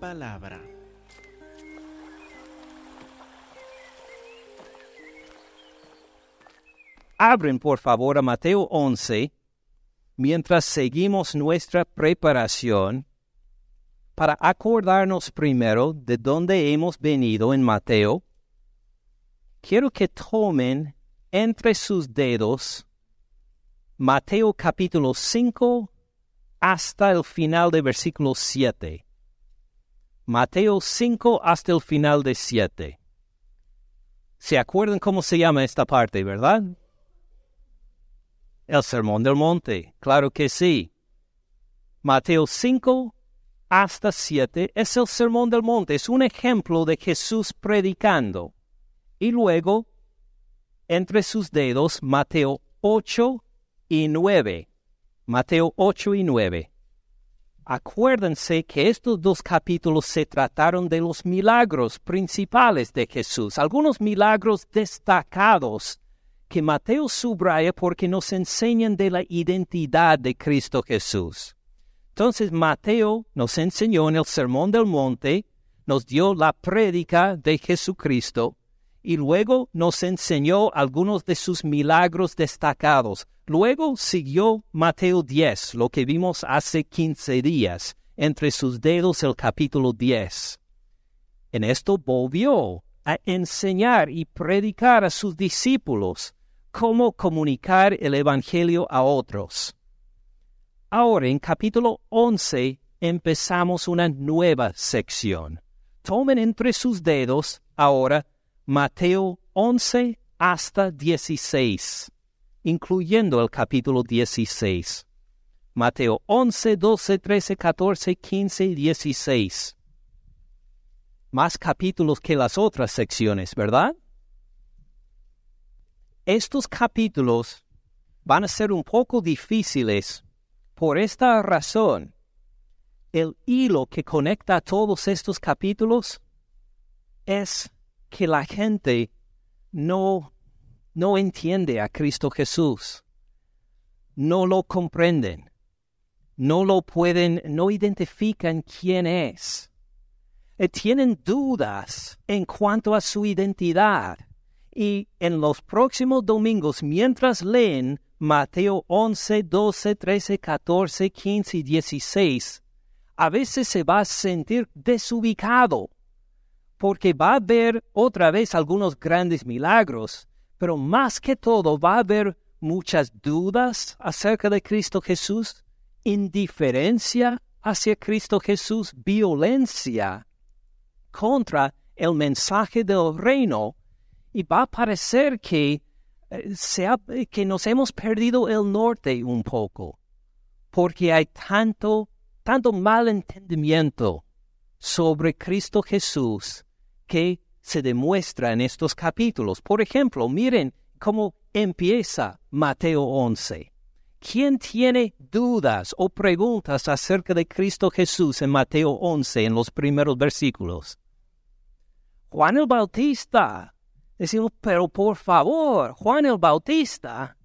palabra. Abren por favor a Mateo 11 mientras seguimos nuestra preparación para acordarnos primero de dónde hemos venido en Mateo. Quiero que tomen entre sus dedos Mateo capítulo 5 hasta el final de versículo 7. Mateo 5 hasta el final de 7. ¿Se acuerdan cómo se llama esta parte, verdad? El Sermón del Monte, claro que sí. Mateo 5 hasta 7 es el Sermón del Monte, es un ejemplo de Jesús predicando. Y luego, entre sus dedos, Mateo 8 y 9. Mateo 8 y 9. Acuérdense que estos dos capítulos se trataron de los milagros principales de Jesús, algunos milagros destacados que Mateo subraya porque nos enseñan de la identidad de Cristo Jesús. Entonces Mateo nos enseñó en el Sermón del Monte, nos dio la prédica de Jesucristo y luego nos enseñó algunos de sus milagros destacados. Luego siguió Mateo 10, lo que vimos hace 15 días, entre sus dedos el capítulo 10. En esto volvió a enseñar y predicar a sus discípulos cómo comunicar el Evangelio a otros. Ahora, en capítulo 11, empezamos una nueva sección. Tomen entre sus dedos ahora Mateo 11 hasta 16, incluyendo el capítulo 16. Mateo 11, 12, 13, 14, 15 y 16. Más capítulos que las otras secciones, ¿verdad? Estos capítulos van a ser un poco difíciles por esta razón. El hilo que conecta a todos estos capítulos es que la gente no, no entiende a Cristo Jesús, no lo comprenden, no lo pueden, no identifican quién es, eh, tienen dudas en cuanto a su identidad. Y en los próximos domingos, mientras leen Mateo 11, 12, 13, 14, 15 y 16, a veces se va a sentir desubicado, porque va a ver otra vez algunos grandes milagros, pero más que todo va a haber muchas dudas acerca de Cristo Jesús, indiferencia hacia Cristo Jesús, violencia contra el mensaje del reino y va a parecer que, eh, que nos hemos perdido el norte un poco, porque hay tanto, tanto malentendimiento sobre Cristo Jesús que se demuestra en estos capítulos. Por ejemplo, miren cómo empieza Mateo 11. ¿Quién tiene dudas o preguntas acerca de Cristo Jesús en Mateo 11 en los primeros versículos? Juan el Bautista Decimos, pero por favor, Juan el Bautista,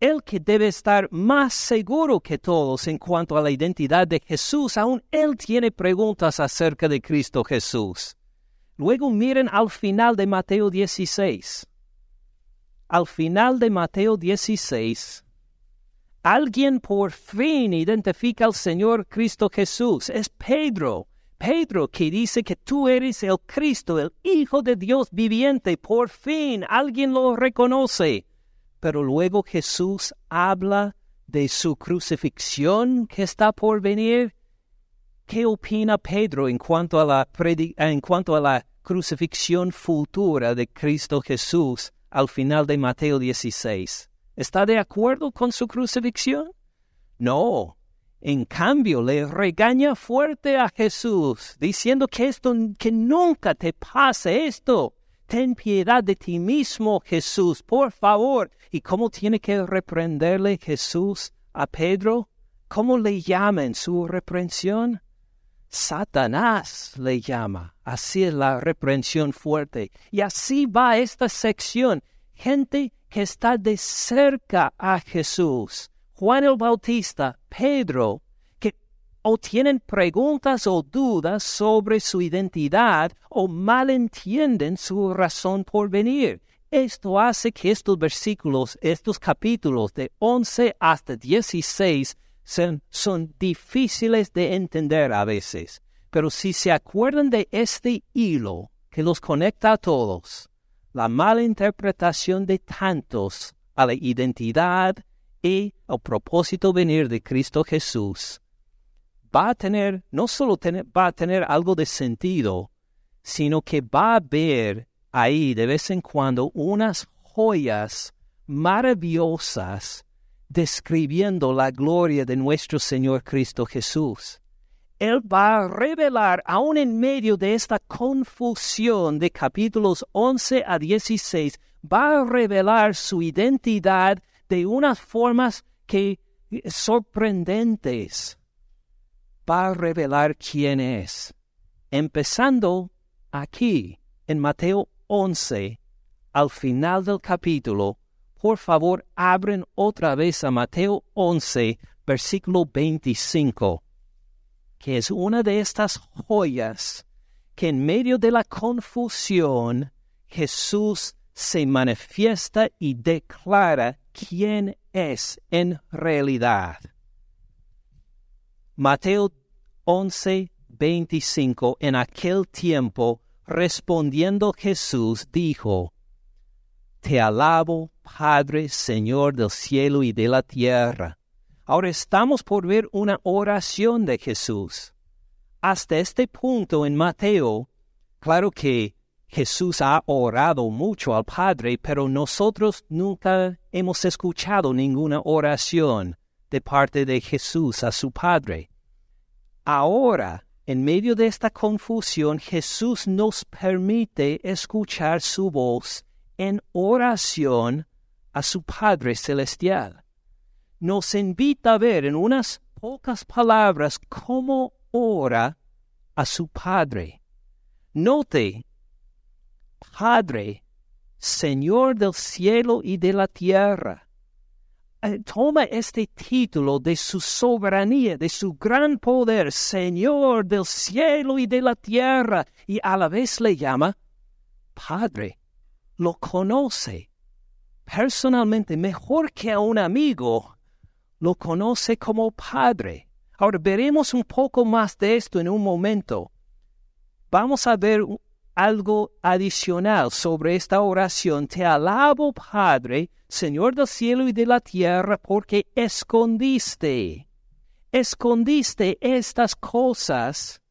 el que debe estar más seguro que todos en cuanto a la identidad de Jesús, aún él tiene preguntas acerca de Cristo Jesús. Luego miren al final de Mateo 16. Al final de Mateo 16, alguien por fin identifica al Señor Cristo Jesús. Es Pedro. Pedro que dice que tú eres el Cristo, el Hijo de Dios viviente, por fin alguien lo reconoce. Pero luego Jesús habla de su crucifixión que está por venir. ¿Qué opina Pedro en cuanto a la, en cuanto a la crucifixión futura de Cristo Jesús al final de Mateo 16? ¿Está de acuerdo con su crucifixión? No, en cambio, le regaña fuerte a Jesús, diciendo que esto, que nunca te pase esto. Ten piedad de ti mismo, Jesús, por favor. ¿Y cómo tiene que reprenderle Jesús a Pedro? ¿Cómo le llama en su reprensión? Satanás le llama. Así es la reprensión fuerte. Y así va esta sección. Gente que está de cerca a Jesús Juan el Bautista, Pedro, que o tienen preguntas o dudas sobre su identidad o malentienden su razón por venir. Esto hace que estos versículos, estos capítulos de 11 hasta 16 son, difíciles de entender a veces. Pero si se acuerdan de este hilo que los conecta a todos, la mala interpretación de tantos a la identidad y al propósito venir de Cristo Jesús, va a tener, no solo va a tener algo de sentido, sino que va a haber ahí de vez en cuando unas joyas maravillosas describiendo la gloria de nuestro Señor Cristo Jesús. Él va a revelar, aún en medio de esta confusión de capítulos 11 a 16, va a revelar su identidad de unas formas que eh, sorprendentes. Va a revelar quién es. Empezando aquí, en Mateo 11, al final del capítulo, por favor abren otra vez a Mateo 11, versículo 25 que es una de estas joyas que en medio de la confusión Jesús se manifiesta y declara quién es en realidad. Mateo 11, 25 En aquel tiempo, respondiendo Jesús, dijo, Te alabo, Padre, Señor del cielo y de la tierra Ahora estamos por ver una oración de Jesús. Hasta este punto en Mateo, claro que Jesús ha orado mucho al Padre, pero nosotros nunca hemos escuchado ninguna oración de parte de Jesús a su Padre. Ahora, en medio de esta confusión, Jesús nos permite escuchar su voz en oración a su Padre Celestial nos invita a ver en unas pocas palabras cómo ora a su Padre. Note, Padre, Señor del cielo y de la tierra. Eh, toma este título de su soberanía, de su gran poder, Señor del cielo y de la tierra, y a la vez le llama Padre. Lo conoce personalmente mejor que a un amigo lo conoce como Padre. Ahora veremos un poco más de esto en un momento. Vamos a ver algo adicional sobre esta oración. Te alabo, Padre, Señor del cielo y de la tierra, porque escondiste, escondiste estas cosas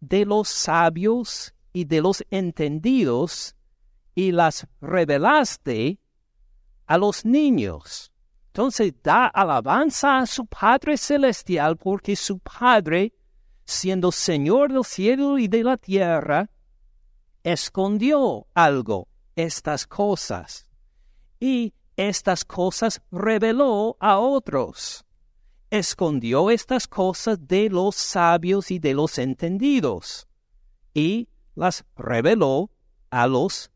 de los sabios y de los entendidos y las revelaste a los niños. Entonces da alabanza a su Padre Celestial porque su Padre, siendo Señor del cielo y de la tierra, escondió algo, estas cosas, y estas cosas reveló a otros. Escondió estas cosas de los sabios y de los entendidos, y las reveló a los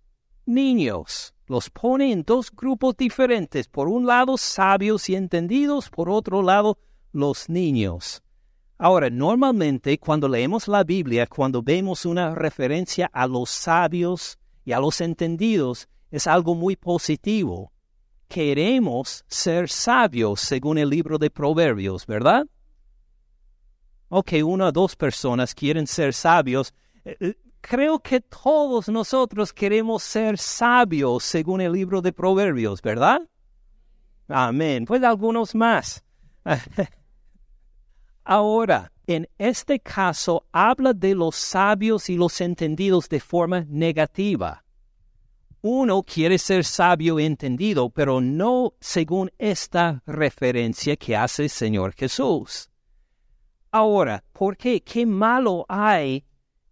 niños los pone en dos grupos diferentes. Por un lado, sabios y entendidos, por otro lado, los niños. Ahora, normalmente cuando leemos la Biblia, cuando vemos una referencia a los sabios y a los entendidos, es algo muy positivo. Queremos ser sabios según el libro de Proverbios, ¿verdad? Ok, una o dos personas quieren ser sabios. Creo que todos nosotros queremos ser sabios según el libro de Proverbios, ¿verdad? Amén. Pues algunos más. Ahora, en este caso habla de los sabios y los entendidos de forma negativa. Uno quiere ser sabio y entendido, pero no según esta referencia que hace el Señor Jesús. Ahora, ¿por qué? ¿Qué malo hay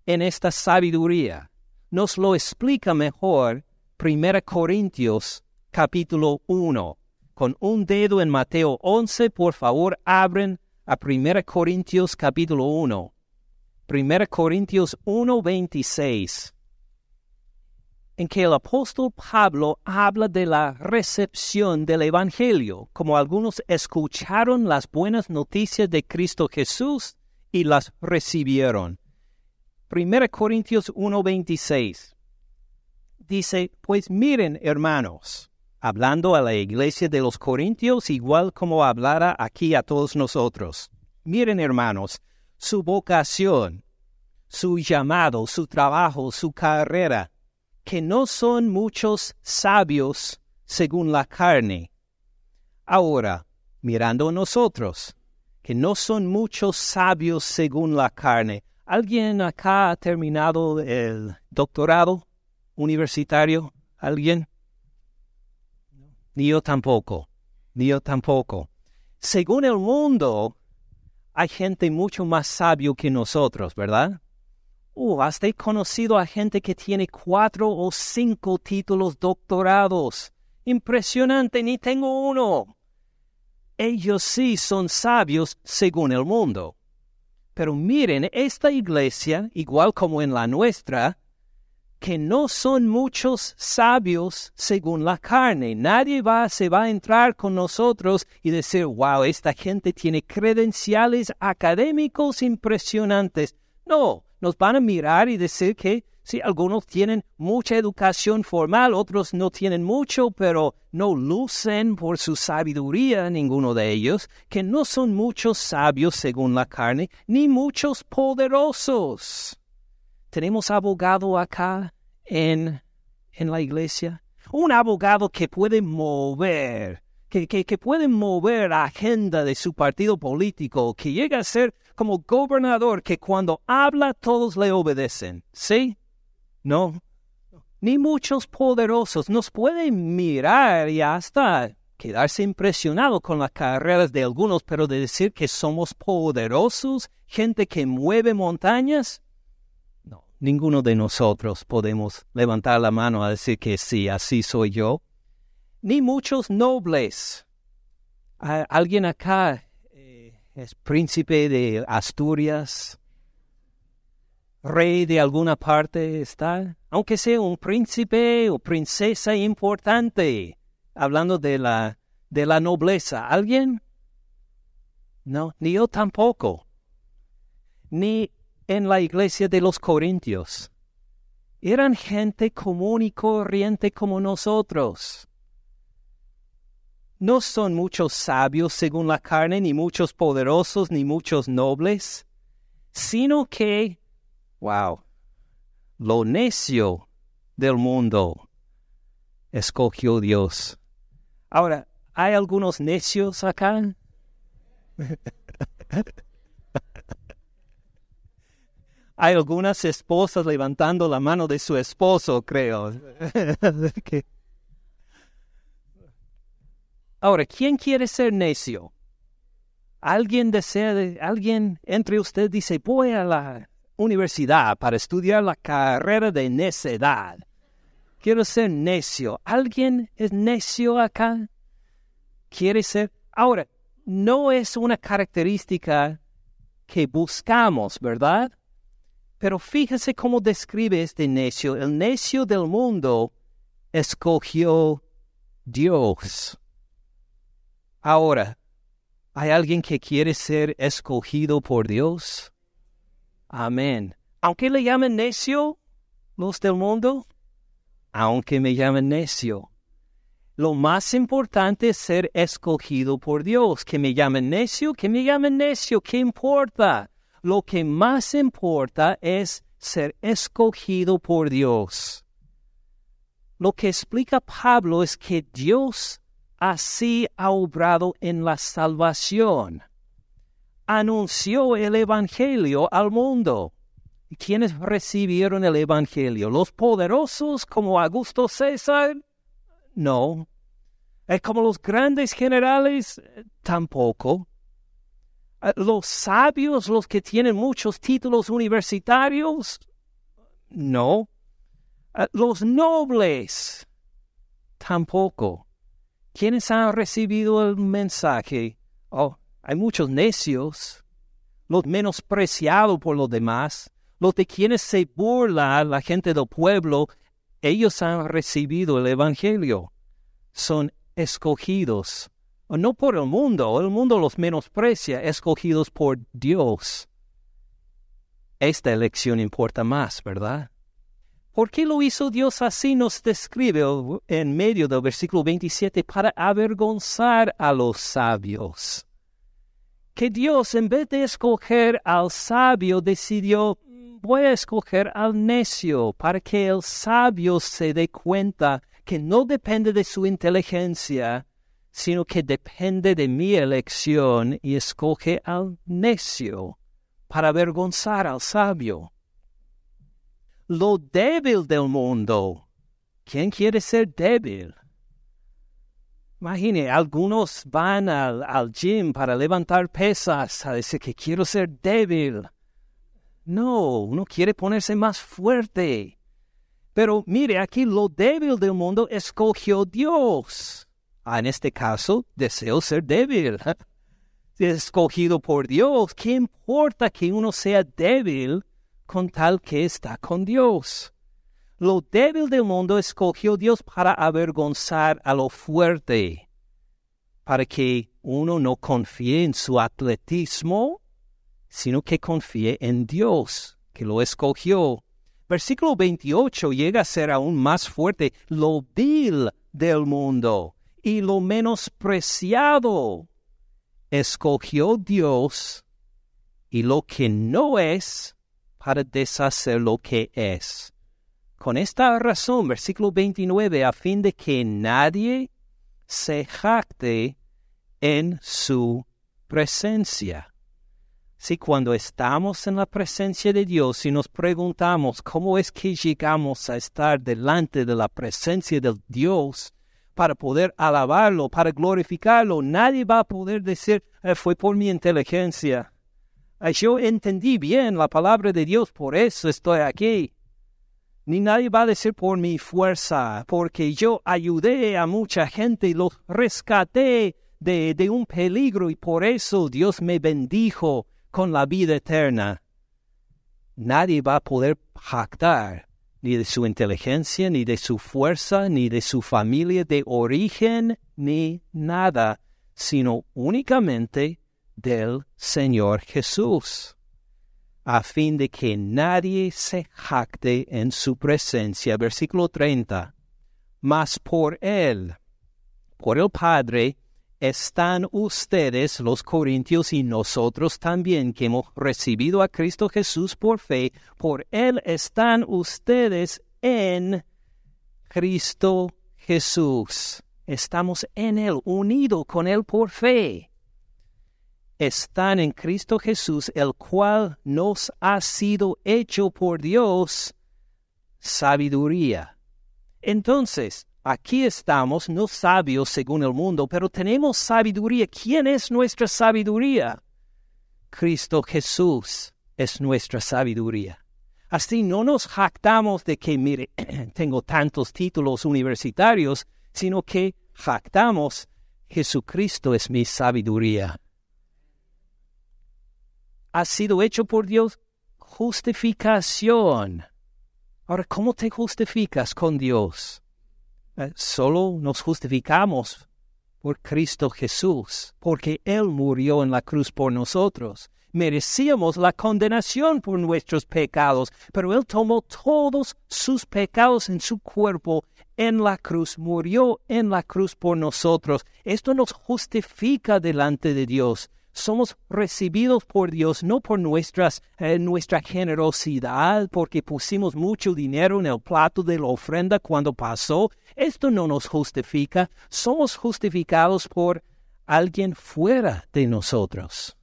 en esta sabiduría. Nos lo explica mejor 1 Corintios capítulo 1. Con un dedo en Mateo 11, por favor, abren a 1 Corintios capítulo 1. 1 Corintios 1, 26 en que el apóstol Pablo habla de la recepción del Evangelio, como algunos escucharon las buenas noticias de Cristo Jesús y las recibieron. 1 Corintios 1:26 dice, pues miren hermanos, hablando a la iglesia de los Corintios igual como hablara aquí a todos nosotros. Miren hermanos, su vocación, su llamado, su trabajo, su carrera, que no son muchos sabios según la carne. Ahora, mirando a nosotros, que no son muchos sabios según la carne. ¿Alguien acá ha terminado el doctorado universitario? ¿Alguien? Ni yo tampoco. Ni yo tampoco. Según el mundo, hay gente mucho más sabio que nosotros, ¿verdad? Uh, he conocido a gente que tiene cuatro o cinco títulos doctorados. Impresionante, ni tengo uno. Ellos sí son sabios según el mundo. Pero miren, esta iglesia, igual como en la nuestra, que no son muchos sabios según la carne. Nadie va, se va a entrar con nosotros y decir, wow, esta gente tiene credenciales académicos impresionantes. No, nos van a mirar y decir que sí, algunos tienen mucha educación formal, otros no tienen mucho, pero no lucen por su sabiduría ninguno de ellos, que no son muchos sabios según la carne, ni muchos poderosos. Tenemos abogado acá en, en la iglesia, un abogado que puede mover que, que, que, pueden mover la agenda de su partido político, que llega a ser como gobernador, que cuando habla todos le obedecen. ¿Sí? No. Ni muchos poderosos nos pueden mirar y hasta quedarse impresionado con las carreras de algunos, pero de decir que somos poderosos, gente que mueve montañas, no, ninguno de nosotros podemos levantar la mano a decir que sí, así soy yo ni muchos nobles. ¿Alguien acá eh, es príncipe de Asturias? ¿Rey de alguna parte está? Aunque sea un príncipe o princesa importante, hablando de la, de la nobleza. ¿Alguien? No, ni yo tampoco. Ni en la iglesia de los Corintios. Eran gente común y corriente como nosotros no son muchos sabios según la carne, ni muchos poderosos, ni muchos nobles, sino que, wow, lo necio del mundo escogió Dios. Ahora, ¿hay algunos necios acá? Hay algunas esposas levantando la mano de su esposo, creo. Ahora, ¿quién quiere ser necio? ¿Alguien desea, alguien entre ustedes dice, voy a la universidad para estudiar la carrera de necedad? Quiero ser necio. ¿Alguien es necio acá? ¿Quiere ser? Ahora, no es una característica que buscamos, ¿verdad? Pero fíjese cómo describe este necio. El necio del mundo escogió Dios. Ahora, ¿hay alguien que quiere ser escogido por Dios? Amén. Aunque le llamen necio los del mundo, aunque me llamen necio. Lo más importante es ser escogido por Dios. Que me llamen necio, que me llamen necio, ¿qué importa? Lo que más importa es ser escogido por Dios. Lo que explica Pablo es que Dios así ha obrado en la salvación. Anunció el Evangelio al mundo. ¿Quiénes recibieron el Evangelio? ¿Los poderosos como Augusto César? No. ¿Es como los grandes generales? Tampoco. ¿Los sabios, los que tienen muchos títulos universitarios? No. ¿Los nobles? Tampoco. ¿Quiénes han recibido el mensaje? Oh, hay muchos necios, los menospreciados por los demás, los de quienes se burla la gente del pueblo, ellos han recibido el Evangelio. Son escogidos, no por el mundo, el mundo los menosprecia, escogidos por Dios. esta elección importa más, ¿verdad? ¿Por qué lo hizo Dios así? Nos describe en medio del versículo 27 para avergonzar a los sabios. Que Dios, en vez de escoger al sabio, decidió, voy a escoger al necio, para que el sabio se dé cuenta que no depende de su inteligencia, sino que depende de mi elección y escoge al necio para avergonzar al sabio lo débil del mundo. ¿Quién quiere ser débil? Imagine, algunos van al, al, gym para levantar pesas, a decir que quiero ser débil. No, uno quiere ponerse más fuerte. Pero mire, aquí lo débil del mundo escogió Dios. Ah, en este caso, deseo ser débil. Escogido por Dios, ¿qué importa que uno sea débil con tal que está con Dios. Lo débil del mundo escogió Dios para avergonzar a lo fuerte, para que uno no confíe en su atletismo, sino que confíe en Dios, que lo escogió. Versículo 28 llega a ser aún más fuerte, lo vil del mundo y lo menospreciado. Escogió Dios y lo que no es para deshacer lo que es. Con esta razón, versículo 29, a fin de que nadie se jacte en su presencia. Si cuando estamos en la presencia de Dios y nos preguntamos cómo es que llegamos a estar delante de la presencia de Dios para poder alabarlo, para glorificarlo, nadie va a poder decir, eh, fue por mi inteligencia, yo entendí bien la palabra de Dios, por eso estoy aquí. Ni nadie va a decir por mi fuerza, porque yo ayudé a mucha gente y los rescaté de, de un peligro y por eso Dios me bendijo con la vida eterna. Nadie va a poder jactar ni de su inteligencia, ni de su fuerza, ni de su familia de origen, ni nada, sino únicamente del Señor Jesús, a fin de que nadie se jacte en su presencia. Versículo 30. Mas por Él, por el Padre, están ustedes, los corintios, y nosotros también, que hemos recibido a Cristo Jesús por fe, por Él están ustedes en Cristo Jesús. Estamos en Él, unidos con Él por fe están en Cristo Jesús, el cual nos ha sido hecho por Dios sabiduría. Entonces, aquí estamos, no sabios según el mundo, pero tenemos sabiduría. ¿Quién es nuestra sabiduría? Cristo Jesús es nuestra sabiduría. Así no nos jactamos de que, mire, tengo tantos títulos universitarios, sino que jactamos, Jesucristo es mi sabiduría ha sido hecho por Dios justificación. Ahora, ¿cómo te justificas con Dios? Eh, solo nos justificamos por Cristo Jesús, porque Él murió en la cruz por nosotros. Merecíamos la condenación por nuestros pecados, pero Él tomó todos sus pecados en su cuerpo en la cruz, murió en la cruz por nosotros. Esto nos justifica delante de Dios somos recibidos por Dios no por nuestras, eh, nuestra generosidad, porque pusimos mucho dinero en el plato de la ofrenda cuando pasó. Esto no nos justifica. Somos justificados por alguien fuera de nosotros,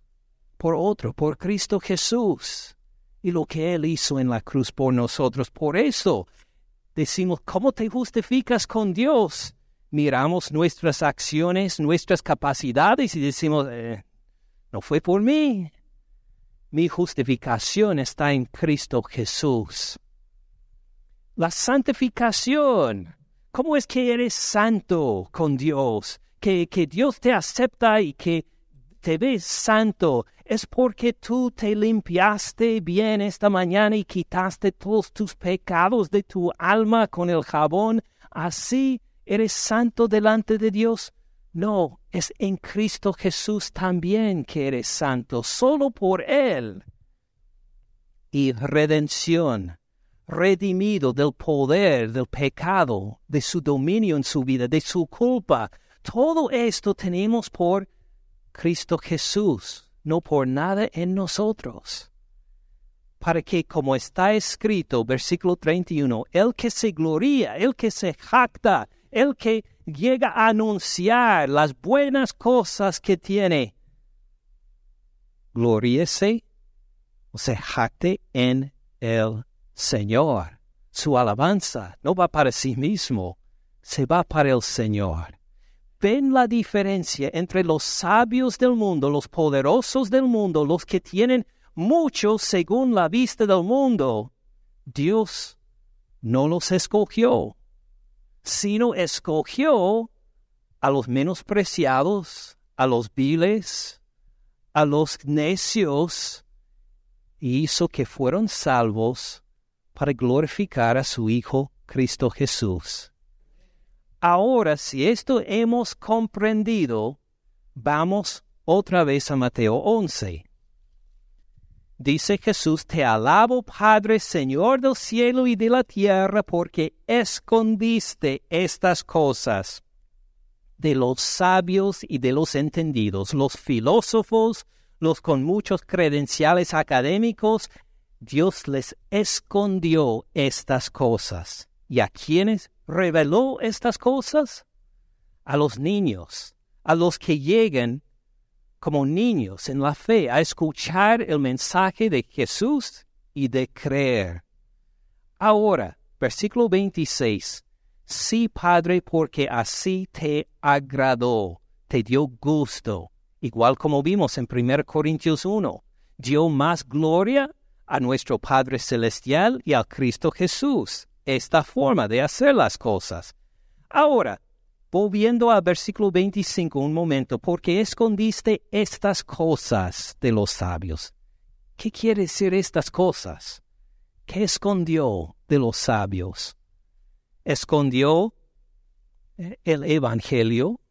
por otro, por Cristo Jesús y lo que Él hizo en la cruz por nosotros. Por eso decimos, ¿cómo te justificas con Dios? Miramos nuestras acciones, nuestras capacidades y decimos, eh, no fue por mí. Mi justificación está en Cristo Jesús. La santificación. ¿Cómo es que eres santo con Dios? Que, que Dios te acepta y que te ves santo. Es porque tú te limpiaste bien esta mañana y quitaste todos tus pecados de tu alma con el jabón. Así eres santo delante de Dios. No, es en Cristo Jesús también que eres santo, solo por Él. y redención, redimido del poder del pecado, de su dominio en su vida, de su culpa. Todo esto tenemos por Cristo Jesús, no por nada en nosotros. Para que, como está escrito, versículo 31, el que se gloría, el que se jacta, el que llega a anunciar las buenas cosas que tiene, gloríese o se jacte en el Señor. Su alabanza no va para sí mismo, se va para el Señor. ¿Ven la diferencia entre los sabios del mundo, los poderosos del mundo, los que tienen mucho según la vista del mundo? Dios no los escogió, sino escogió a los menospreciados, a los viles, a los necios, y hizo que fueron salvos para glorificar a su Hijo Cristo Jesús. Ahora, si esto hemos comprendido, vamos otra vez a Mateo 11. Dice Jesús, Te alabo, Padre, Señor del cielo y de la tierra, porque escondiste estas cosas de los sabios y de los entendidos, los filósofos, los con muchos credenciales académicos, Dios les escondió estas cosas. ¿Y a quiénes reveló estas cosas? A los niños, a los que llegan como niños en la fe a escuchar el mensaje de Jesús y de creer. Ahora, versículo 26. Sí, Padre, porque así te agradó, te dio gusto, igual como vimos en 1 Corintios 1, dio más gloria a nuestro Padre Celestial y al Cristo Jesús, esta forma de hacer las cosas. Ahora, volviendo al versículo 25 un momento, porque escondiste estas cosas de los sabios. ¿Qué quiere decir estas cosas? ¿Qué escondió de los sabios? Escondió eh, el Evangelio,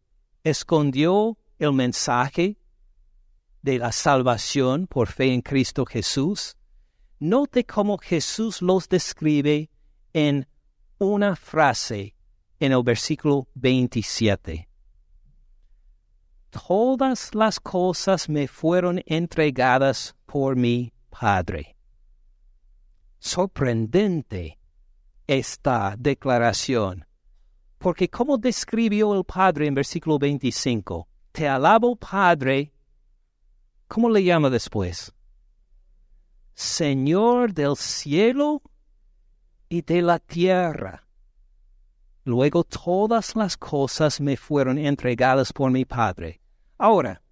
escondió el mensaje de la salvación por fe en Cristo Jesús, Note cómo Jesús los describe en una frase en el versículo 27. Todas las cosas me fueron entregadas por mi Padre. Sorprendente esta declaración, porque ¿cómo describió el Padre en versículo 25? Te alabo Padre, ¿cómo le llama después? Señor del cielo y de la tierra. Luego todas las cosas me fueron entregadas por mi Padre. Ahora,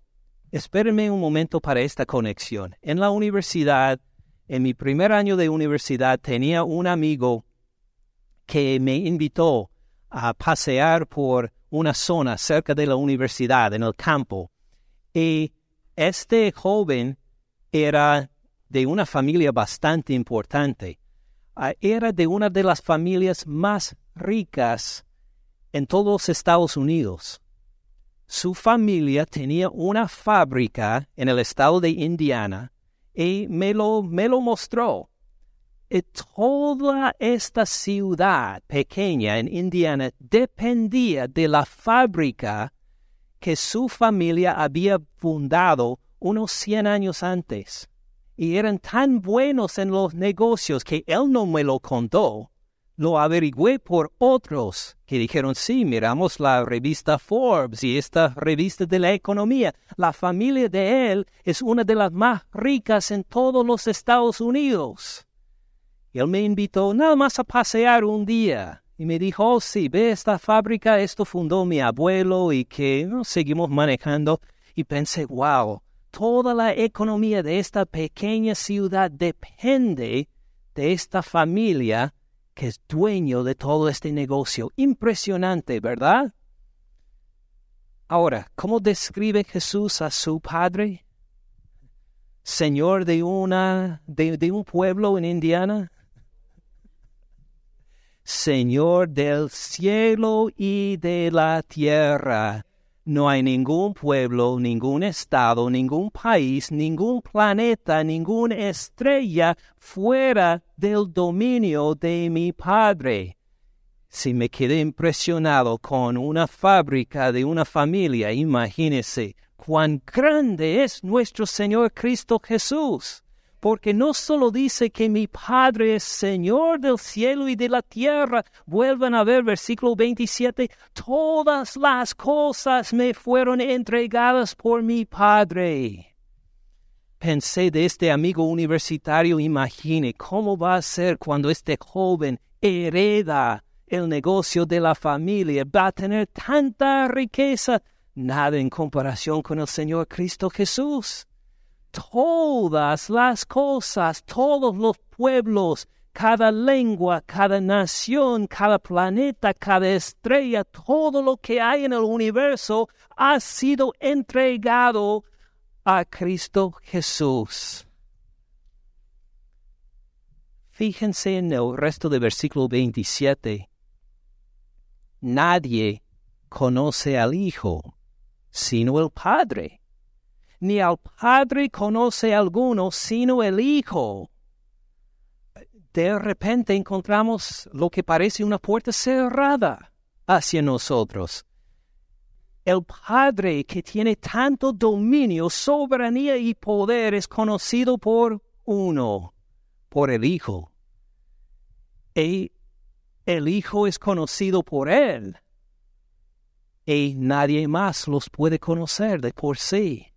espérenme un momento para esta conexión. En la universidad, en mi primer año de universidad, tenía un amigo que me invitó a pasear por una zona cerca de la universidad, en el campo. Y este joven era de una familia bastante importante. Ah, era de una de las familias más ricas en todos Estados Unidos. Su familia tenía una fábrica en el estado de Indiana y me lo, me lo mostró. Y toda esta ciudad pequeña en Indiana dependía de la fábrica que su familia había fundado unos 100 años antes y eran tan buenos en los negocios que él no me lo contó. Lo averigüé por otros que dijeron, sí, miramos la revista Forbes y esta revista de la economía. La familia de él es una de las más ricas en todos los Estados Unidos. Y él me invitó nada más a pasear un día y me dijo, oh, sí, ve esta fábrica, esto fundó mi abuelo y que seguimos manejando. Y pensé, wow, toda la economía de esta pequeña ciudad depende de esta familia que es dueño de todo este negocio. Impresionante, ¿verdad? Ahora, ¿cómo describe Jesús a su Padre? Señor de una de, un pueblo en Indiana. Señor del cielo y de la tierra no hay ningún pueblo, ningún estado, ningún país, ningún planeta, ninguna estrella fuera del dominio de mi Padre. Si me quedé impresionado con una fábrica de una familia, imagínese cuán grande es nuestro Señor Cristo Jesús porque no solo dice que mi Padre es Señor del cielo y de la tierra, vuelvan a ver versículo 27, todas las cosas me fueron entregadas por mi Padre. Pensé de este amigo universitario, imagine cómo va a ser cuando este joven hereda el negocio de la familia, va a tener tanta riqueza, nada en comparación con el Señor Cristo Jesús todas las cosas, todos los pueblos, cada lengua, cada nación, cada planeta, cada estrella, todo lo que hay en el universo ha sido entregado a Cristo Jesús. Fíjense en el resto del versículo 27. Nadie conoce al Hijo, sino el Padre ni al Padre conoce alguno sino el Hijo. De repente encontramos lo que parece una puerta cerrada hacia nosotros. El Padre que tiene tanto dominio, soberanía y poder es conocido por uno, por el Hijo. Y el Hijo es conocido por Él. Y nadie más los puede conocer de por sí.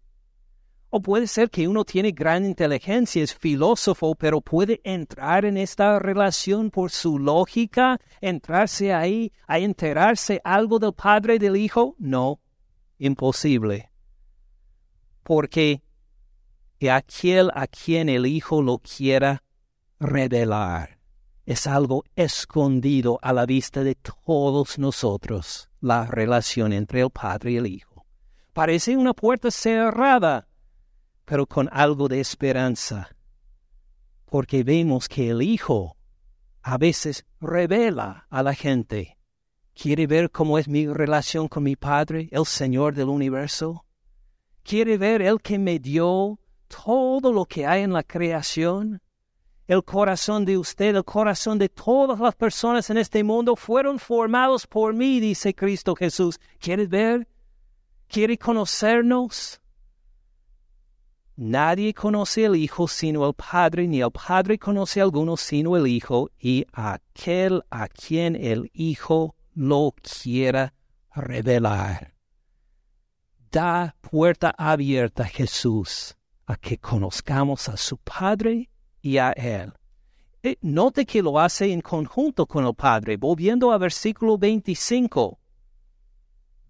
O puede ser que uno tiene gran inteligencia, es filósofo, pero puede entrar en esta relación por su lógica, entrarse ahí a enterarse algo del Padre del Hijo. No, imposible. Porque aquel a quien el Hijo lo quiera revelar es algo escondido a la vista de todos nosotros, la relación entre el Padre y el Hijo. Parece una puerta cerrada pero con algo de esperanza, porque vemos que el Hijo a veces revela a la gente. ¿Quiere ver cómo es mi relación con mi Padre, el Señor del universo? ¿Quiere ver el que me dio todo lo que hay en la creación? El corazón de usted, el corazón de todas las personas en este mundo fueron formados por mí, dice Cristo Jesús. ¿Quiere ver? ¿Quiere conocernos? Nadie conoce al Hijo sino el Padre, ni el Padre conoce a alguno sino el Hijo, y aquel a quien el Hijo lo quiera revelar. Da puerta abierta Jesús a que conozcamos a su Padre y a Él. Eh, note que lo hace en conjunto con el Padre. Volviendo a versículo 25.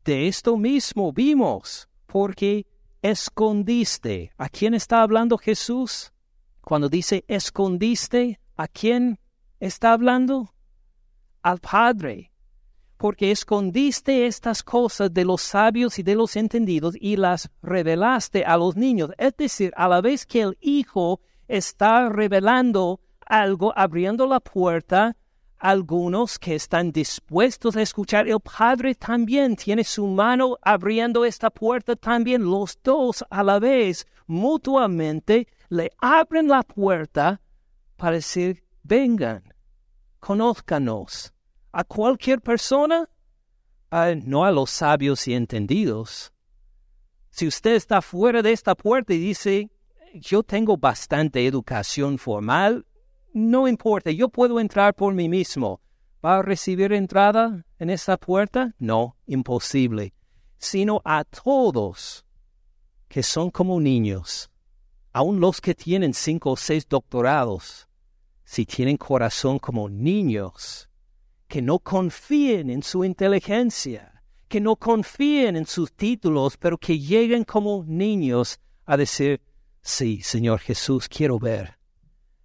De esto mismo vimos, porque escondiste. ¿A quién está hablando Jesús? Cuando dice escondiste, ¿a quién está hablando? Al Padre. Porque escondiste estas cosas de los sabios y de los entendidos y las revelaste a los niños. Es decir, a la vez que el Hijo está revelando algo, abriendo la puerta, algunos que están dispuestos a escuchar. El Padre también tiene su mano abriendo esta puerta también. Los dos a la vez, mutuamente, le abren la puerta para decir, vengan, conózcanos. A cualquier persona, no a los sabios y entendidos. Si usted está fuera de esta puerta y dice, yo tengo bastante educación formal, no importa, yo puedo entrar por mí mismo. ¿Va a recibir entrada en esa puerta? No, imposible. Sino a todos que son como niños, aun los que tienen cinco o seis doctorados, si tienen corazón como niños, que no confíen en su inteligencia, que no confíen en sus títulos, pero que lleguen como niños a decir, sí, Señor Jesús, quiero ver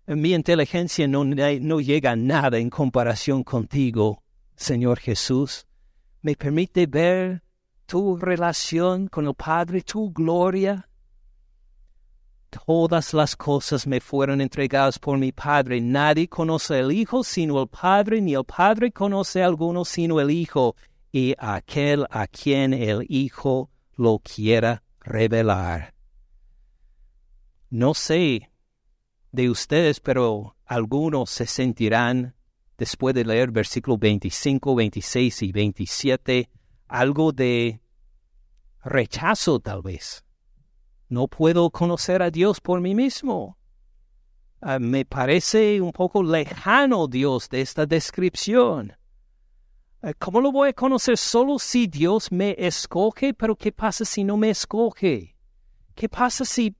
mi inteligencia no, no llega a nada en comparación contigo, Señor Jesús. Me permite ver tu relación con el Padre, tu gloria. Todas las cosas me fueron entregadas por mi Padre. Nadie conoce al Hijo sino el Padre, ni el Padre conoce a alguno sino el Hijo, y aquel a quien el Hijo lo quiera revelar. No sé de ustedes, pero algunos se sentirán, después de leer versículos 25, 26 y 27, algo de rechazo tal vez. No puedo conocer a Dios por mí mismo. Ah, me parece un poco lejano Dios de esta descripción. Ah, ¿Cómo lo voy a conocer solo si Dios me escoge? Pero ¿qué pasa si no me escoge? ¿Qué pasa si,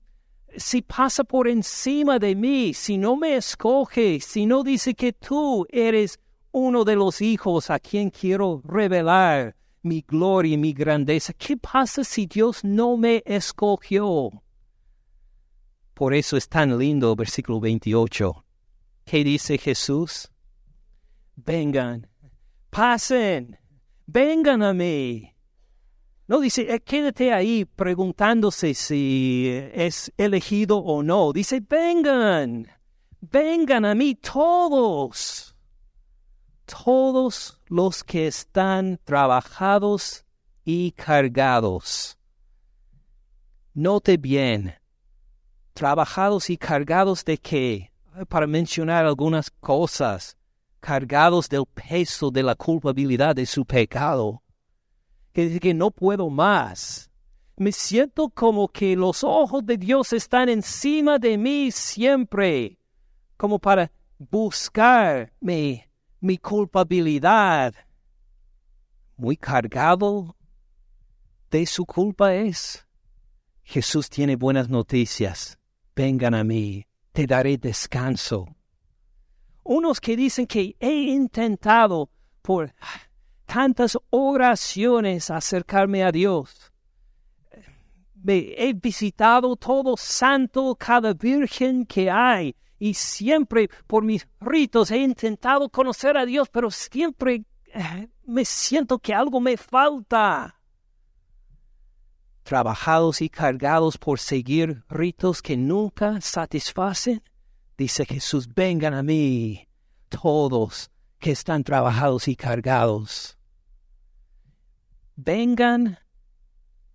si pasa por encima de mí? Si no me escoge, si no dice que tú eres uno de los hijos a quien quiero revelar mi gloria y mi grandeza. ¿Qué pasa si Dios no me escogió? Por eso es tan lindo el versículo 28. ¿Qué dice Jesús? Vengan, pasen, vengan a mí. No dice, eh, quédate ahí preguntándose si es elegido o no. Dice, vengan, vengan a mí todos. Todos los que están trabajados y cargados. Note bien, trabajados y cargados de qué? Para mencionar algunas cosas, cargados del peso de la culpabilidad de su pecado, que dice que no puedo más. Me siento como que los ojos de Dios están encima de mí siempre, como para buscarme mi culpabilidad. Muy cargado de su culpa es. Jesús tiene buenas noticias vengan a mí, te daré descanso. Unos que dicen que he intentado por tantas oraciones acercarme a Dios. Me he visitado todo santo, cada virgen que hay, y siempre por mis ritos he intentado conocer a Dios, pero siempre eh, me siento que algo me falta trabajados y cargados por seguir ritos que nunca satisfacen? Dice Jesús, vengan a mí todos que están trabajados y cargados. Vengan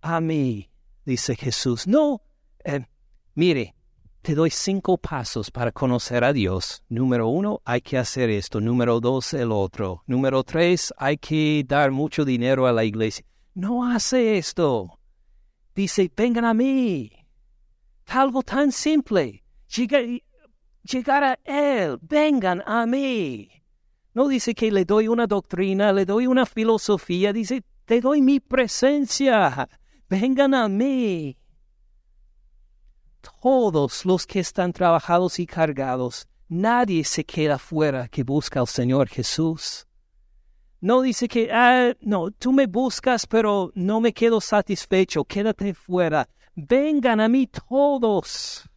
a mí, dice Jesús. No, eh, mire, te doy cinco pasos para conocer a Dios. Número uno, hay que hacer esto. Número dos, el otro. Número tres, hay que dar mucho dinero a la iglesia. No hace esto dice, vengan a mí. Algo tan simple. Llegar, a Él, vengan a mí. No dice que le doy una doctrina, le doy una filosofía, dice, te doy mi presencia, vengan a mí. Todos los que están trabajados y cargados, nadie se queda fuera que busca al Señor Jesús. No dice que, ah, no, tú me buscas, pero no me quedo satisfecho, quédate fuera. Vengan a mí todos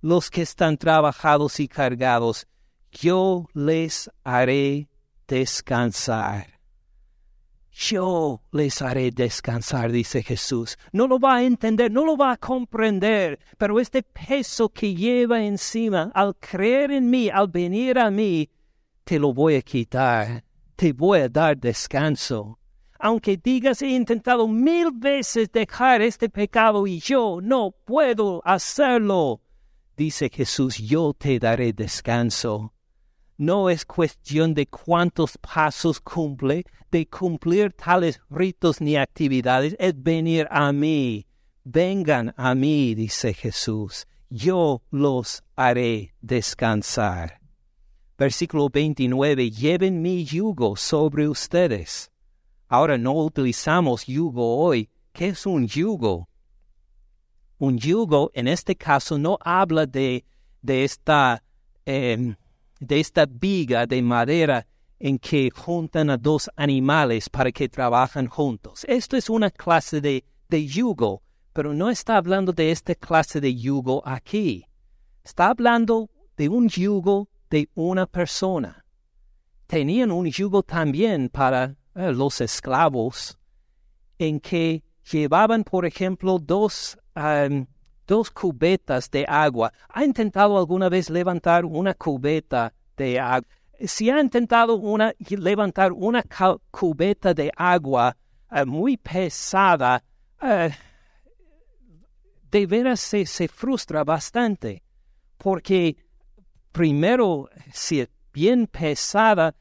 los que están trabajados y cargados, yo les haré descansar. Yo les haré descansar, dice Jesús. No lo va a entender, no lo va a comprender, pero este peso que lleva encima, al creer en mí, al venir a mí, te lo voy a quitar te voy a dar descanso. Aunque digas he intentado mil veces dejar este pecado y yo no puedo hacerlo, dice Jesús, yo te daré descanso. No es cuestión de cuántos pasos cumple, de cumplir tales ritos ni actividades, es venir a mí. Vengan a mí, dice Jesús, yo los haré descansar. Versículo 29, lleven mi yugo sobre ustedes. Ahora no utilizamos yugo hoy. ¿Qué es un yugo? Un yugo en este caso no habla de, de, esta, em, de esta viga de madera en que juntan a dos animales para que trabajen juntos. Esto es una clase de, de yugo, pero no está hablando de esta clase de yugo aquí. Está hablando de un yugo de una persona. Tenían un yugo también para eh, los esclavos, en que llevaban, por ejemplo, dos, dos cubetas de agua. ¿Ha intentado alguna vez levantar una cubeta de agua? si ha intentado una, levantar una cubeta de agua eh, muy pesada, eh, de veras se, se, frustra bastante, porque primero, si es bien pesada,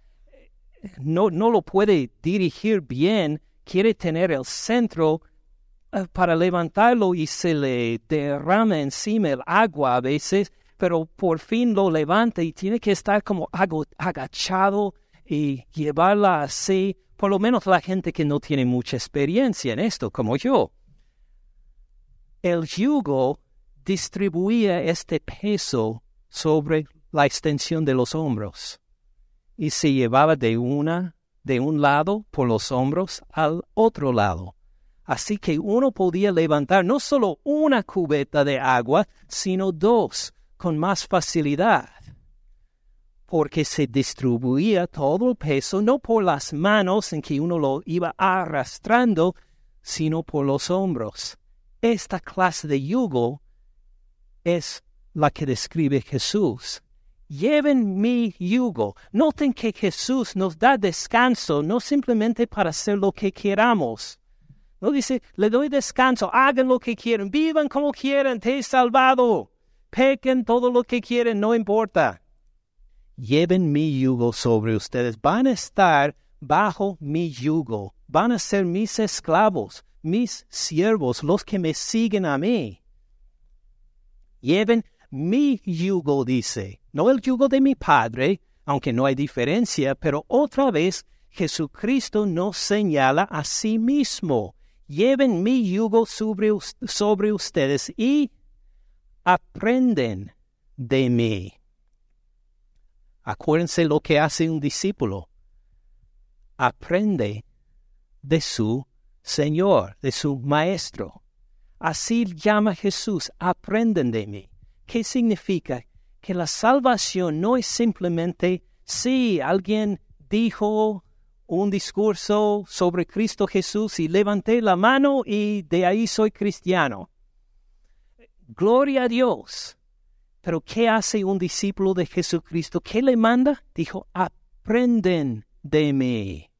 no, no lo puede dirigir bien, quiere tener el centro eh, para levantarlo y se le derrama encima el agua a veces, pero por fin lo levanta y tiene que estar como agachado y llevarla así, por lo menos la gente que no tiene mucha experiencia en esto, como yo. El yugo distribuía este peso sobre la extensión de los hombros y se llevaba de una de un lado por los hombros al otro lado. Así que uno podía levantar no solo una cubeta de agua, sino dos, con más facilidad, porque se distribuía todo el peso no por las manos en que uno lo iba arrastrando, sino por los hombros. Esta clase de yugo es la que describe Jesús. Lleven mi yugo. Noten que Jesús nos da descanso, no simplemente para hacer lo que queramos. No dice, le doy descanso, hagan lo que quieran, vivan como quieran, te he salvado. Pequen todo lo que quieren, no importa. Lleven mi yugo sobre ustedes, van a estar bajo mi yugo, van a ser mis esclavos, mis siervos, los que me siguen a mí. Lleven mi yugo, dice, no el yugo de mi Padre, aunque no hay diferencia, pero otra vez Jesucristo nos señala a sí mismo. Lleven mi yugo sobre, ustedes y aprenden de mí. Acuérdense lo que hace un discípulo. Aprende de su Señor, de su Maestro. Así llama Jesús, aprenden de mí. ¿Qué significa? Que la salvación no es simplemente si alguien dijo un discurso sobre Cristo Jesús y levanté la mano y de ahí soy cristiano. Gloria a Dios. Pero ¿qué hace un discípulo de Jesucristo? ¿Qué le manda? Dijo, aprenden de mí.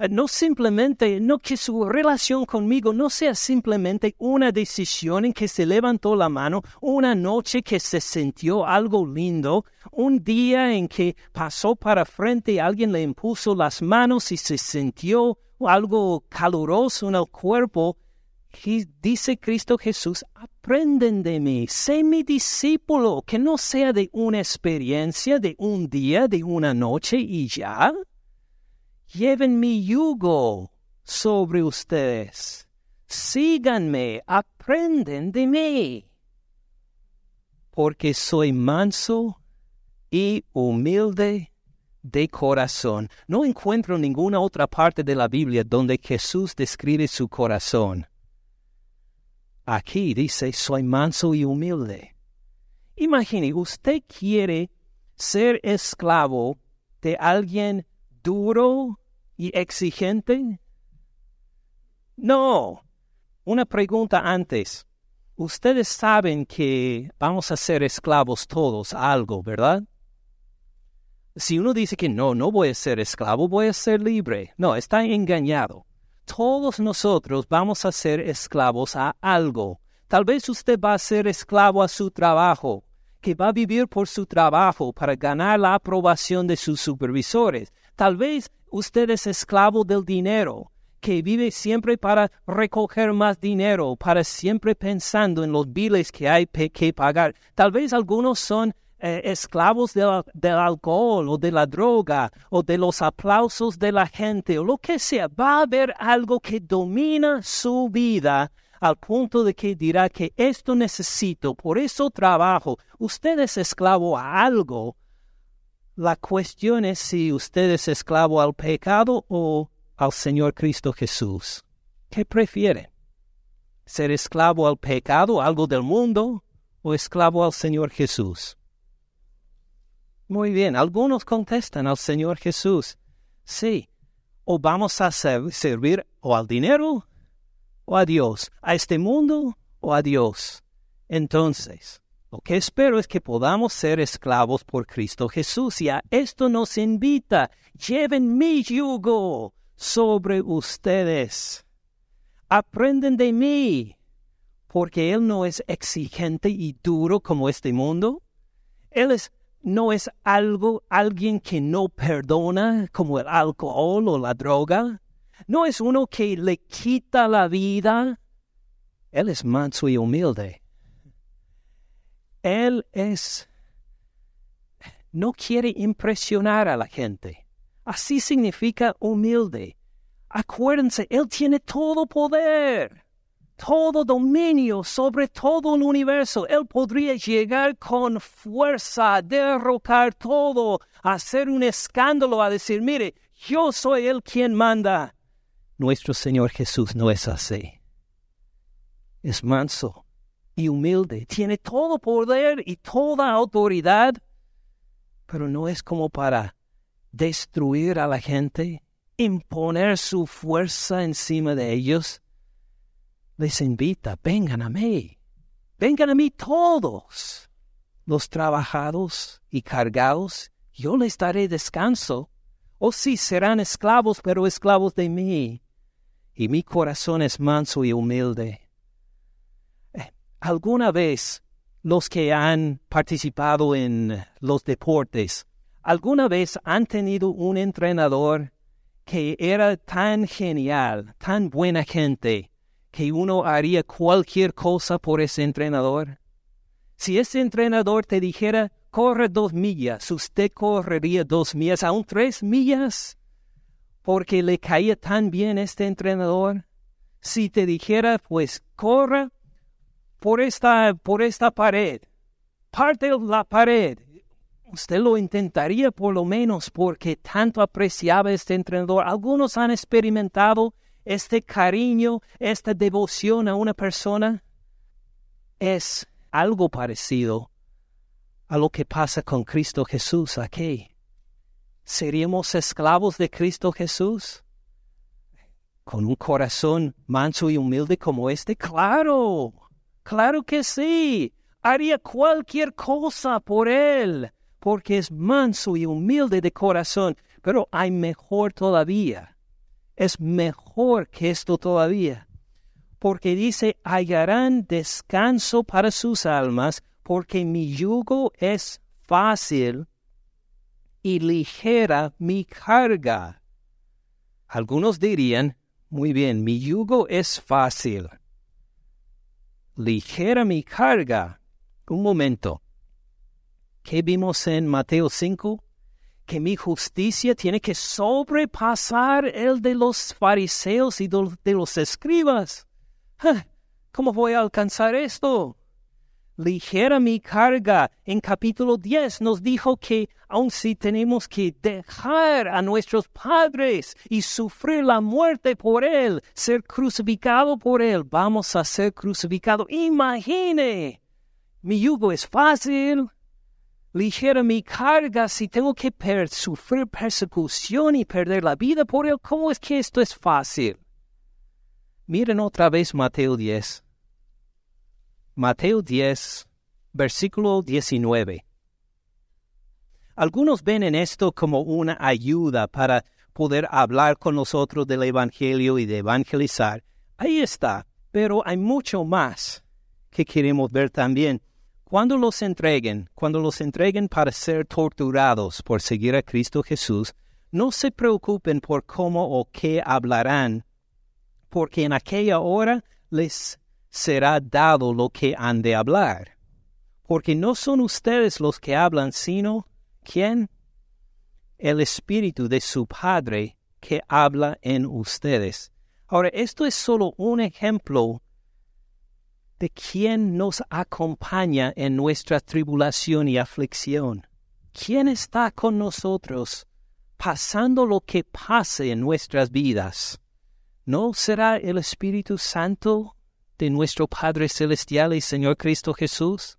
Eh, no simplemente, no que su relación conmigo no sea simplemente una decisión en que se levantó la mano, una noche que se sintió algo lindo, un día en que pasó para frente y alguien le impuso las manos y se sintió algo caluroso en el cuerpo, dice Cristo Jesús, aprenden de mí, sé mi discípulo, que no sea de una experiencia, de un día, de una noche y ya. Lleven mi yugo sobre ustedes. Síganme, aprenden de mí. Porque soy manso y humilde de corazón. No encuentro ninguna otra parte de la Biblia donde Jesús describe su corazón. Aquí dice, soy manso y humilde. Imagine, usted quiere ser esclavo de alguien duro y exigente. No. Una pregunta antes. Ustedes saben que vamos a ser esclavos todos a algo, ¿verdad? Si uno dice que no, no voy a ser esclavo, voy a ser libre. No, está engañado todos nosotros vamos a ser esclavos a algo. Tal vez usted va a ser esclavo a su trabajo, que va a vivir por su trabajo para ganar la aprobación de sus supervisores. Tal vez usted es esclavo del dinero, que vive siempre para recoger más dinero, para siempre pensando en los biles que hay que pagar. Tal vez algunos son eh, esclavos del alcohol o de la droga o de los aplausos de la gente o lo que sea, va a haber algo que domina su vida al punto de que dirá que esto necesito, por eso trabajo. Usted es esclavo a algo. La cuestión es si usted es esclavo al pecado o al Señor Cristo Jesús. ¿Qué prefiere? ¿Ser esclavo al pecado, algo del mundo, o esclavo al Señor Jesús? Muy bien, algunos contestan al Señor Jesús, sí, o vamos a servir o al dinero o a Dios, a este mundo o a Dios. Entonces, Lo que espero es que podamos ser esclavos por Cristo Jesús y a esto nos invita. Lleven mi yugo sobre ustedes. Aprenden de mí, porque Él no es exigente y duro como este mundo. Él es, no es algo, alguien que no perdona como el alcohol o la droga. No es uno que le quita la vida. Él es manso y humilde. Él es... no quiere impresionar a la gente. Así significa humilde. Acuérdense, Él tiene todo poder, todo dominio sobre todo el universo. Él podría llegar con fuerza a derrocar todo, a hacer un escándalo, a decir, mire, yo soy el quien manda. Nuestro Señor Jesús no es así. Es manso, y humilde, tiene todo poder y toda autoridad, pero no es como para destruir a la gente, imponer su fuerza encima de ellos. Les invita, vengan a mí, vengan a mí todos, los trabajados y cargados, yo les daré descanso. O sí serán esclavos, pero esclavos de mí. Y mi corazón es manso y humilde ¿Alguna vez los que han participado en los deportes, alguna vez han tenido un entrenador que era tan genial, tan buena gente, que uno haría cualquier cosa por ese entrenador? Si ese entrenador te dijera, corre dos millas, usted correría dos millas, aún tres millas, porque le caía tan bien este entrenador. Si te dijera, pues corra por esta, por esta pared, parte de la pared. Usted lo intentaría por lo menos porque tanto apreciaba este entrenador. Algunos han experimentado este cariño, esta devoción a una persona. Es algo parecido a lo que pasa con Cristo Jesús aquí. ¿Seríamos esclavos de Cristo Jesús? ¿Con un corazón manso y humilde como este? Claro. Claro que sí. Haría cualquier cosa por él, porque es manso y humilde de corazón. Pero hay mejor todavía. Es mejor que esto todavía. Porque dice, hallarán descanso para sus almas, porque mi yugo es fácil y ligera mi carga. Algunos dirían, muy bien, mi yugo es fácil ligera mi carga. Un momento. ¿Qué vimos en Mateo 5? Que mi justicia tiene que sobrepasar el de los fariseos y de los escribas. ¿Cómo voy a alcanzar esto? Ligera mi carga. En capítulo 10 nos dijo que aun si tenemos que dejar a nuestros padres y sufrir la muerte por él, ser crucificado por él, vamos a ser crucificados. Imagine, mi yugo es fácil. Ligera mi carga si tengo que sufrir persecución y perder la vida por él. ¿Cómo es que esto es fácil? Miren otra vez Mateo 10. Mateo 10, versículo 19. Algunos ven en esto como una ayuda para poder hablar con nosotros del Evangelio y de evangelizar. Ahí está, pero hay mucho más que queremos ver también. Cuando los entreguen, cuando los entreguen para ser torturados por seguir a Cristo Jesús, no se preocupen por cómo o qué hablarán, porque en aquella hora les será dado lo que han de hablar. Porque no son ustedes los que hablan, sino ¿quién? El Espíritu de su Padre que habla en ustedes. Ahora, esto es solo un ejemplo de quién nos acompaña en nuestra tribulación y aflicción. ¿Quién está con nosotros pasando lo que pase en nuestras vidas? ¿No será el Espíritu Santo de nuestro Padre Celestial y Señor Cristo Jesús?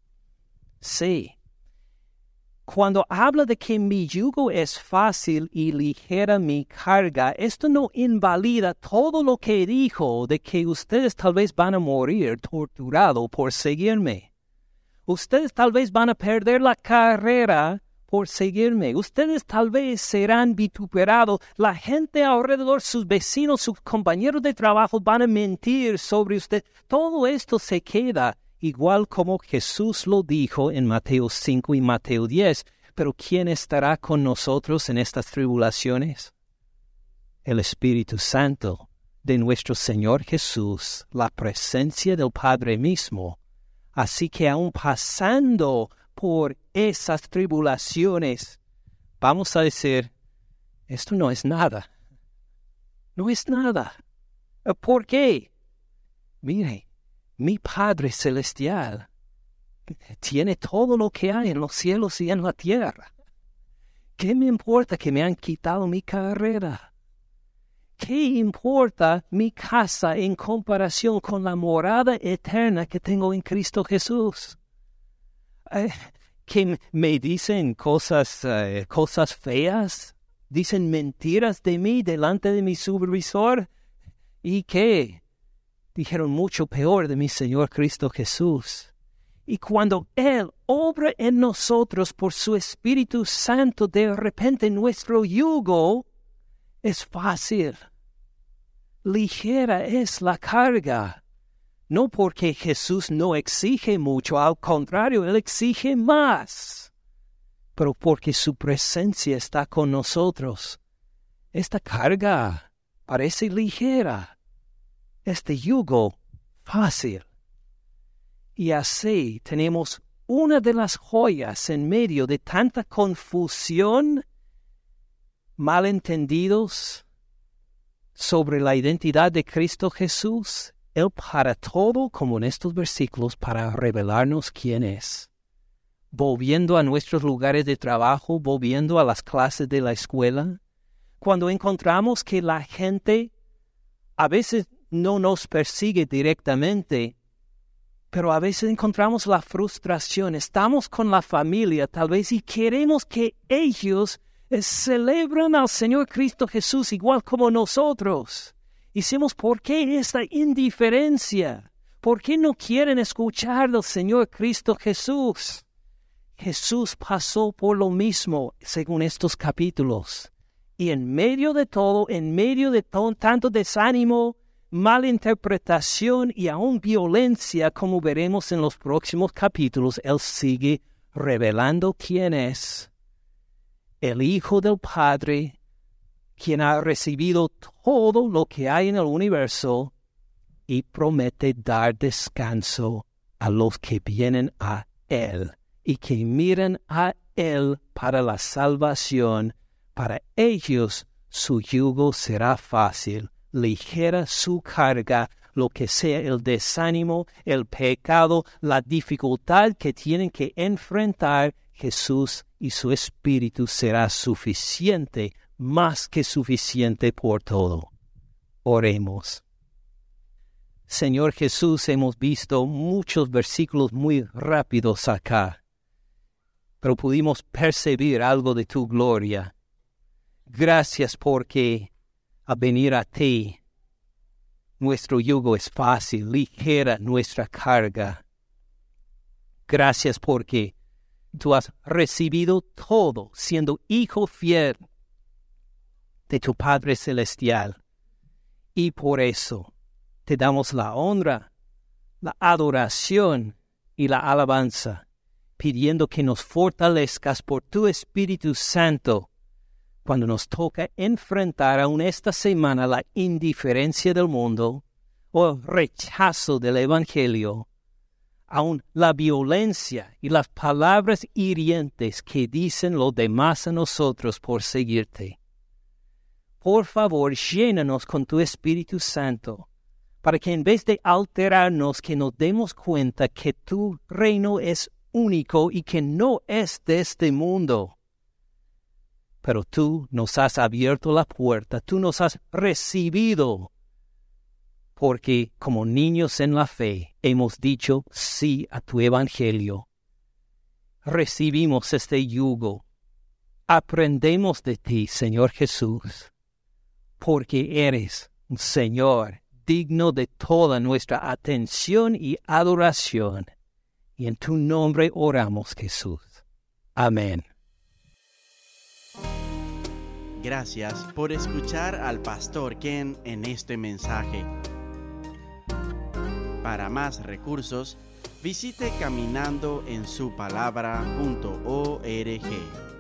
Sí. Cuando habla de que mi yugo es fácil y ligera mi carga, esto no invalida todo lo que dijo de que ustedes tal vez van a morir torturado por seguirme. Ustedes tal vez van a perder la carrera por seguirme. Ustedes tal vez serán vituperados. La gente alrededor, sus vecinos, sus compañeros de trabajo van a mentir sobre usted. Todo esto se queda igual como Jesús lo dijo en Mateo 5 y Mateo 10. Pero ¿quién estará con nosotros en estas tribulaciones? El Espíritu Santo de nuestro Señor Jesús, la presencia del Padre mismo. Así que aun pasando por esas tribulaciones, vamos a decir, esto no es nada. No es nada. ¿Por qué? Mire, mi Padre Celestial tiene todo lo que hay en los cielos y en la tierra. ¿Qué me importa que me han quitado mi carrera? ¿Qué importa mi casa en comparación con la morada eterna que tengo en Cristo Jesús? Eh, que me dicen cosas, eh, cosas feas, dicen mentiras de mí delante de mi supervisor. ¿Y qué? Dijeron mucho peor de mi Señor Cristo Jesús. Y cuando Él obra en nosotros por su Espíritu Santo, de repente nuestro yugo es fácil. Ligera es la carga no porque Jesús no exige mucho, al contrario, Él exige más, pero porque su presencia está con nosotros. Esta carga parece ligera, este yugo fácil. Y así tenemos una de las joyas en medio de tanta confusión, malentendidos sobre la identidad de Cristo Jesús él para todo, como en estos versículos, para revelarnos quién es. Volviendo a nuestros lugares de trabajo, volviendo a las clases de la escuela, cuando encontramos que la gente a veces no nos persigue directamente, pero a veces encontramos la frustración. Estamos con la familia tal vez y queremos que ellos celebren al Señor Cristo Jesús igual como nosotros. Hicimos, ¿por qué esta indiferencia? ¿Por qué no quieren escuchar del Señor Cristo Jesús? Jesús pasó por lo mismo, según estos capítulos. Y en medio de todo, en medio de tanto desánimo, malinterpretación y aún violencia, como veremos en los próximos capítulos, Él sigue revelando quién es el Hijo del Padre quien ha recibido todo lo que hay en el universo y promete dar descanso a los que vienen a Él y que miren a Él para la salvación. Para ellos su yugo será fácil, ligera su carga, lo que sea el desánimo, el pecado, la dificultad que tienen que enfrentar, Jesús y su Espíritu será suficiente más que suficiente por todo. Oremos. Señor Jesús, hemos visto muchos versículos muy rápidos acá, pero pudimos percibir algo de tu gloria. Gracias porque a venir a ti, nuestro yugo es fácil, ligera nuestra carga. Gracias porque tú has recibido todo siendo hijo fiel de tu Padre Celestial. Y por eso te damos la honra, la adoración y la alabanza, pidiendo que nos fortalezcas por tu Espíritu Santo cuando nos toca enfrentar aún esta semana la indiferencia del mundo o el rechazo del Evangelio, aún la violencia y las palabras hirientes que dicen los demás a nosotros por seguirte por favor, llénanos con tu Espíritu Santo, para que en vez de alterarnos, que nos demos cuenta que tu reino es único y que no es de este mundo. Pero tú nos has abierto la puerta, tú nos has recibido, porque como niños en la fe hemos dicho sí a tu Evangelio. Recibimos este yugo. Aprendemos de ti, Señor Jesús porque eres un Señor digno de toda nuestra atención y adoración. Y en tu nombre oramos, Jesús. Amén. Gracias por escuchar al pastor Ken en este mensaje. Para más recursos, visite caminandoensupalabra.org.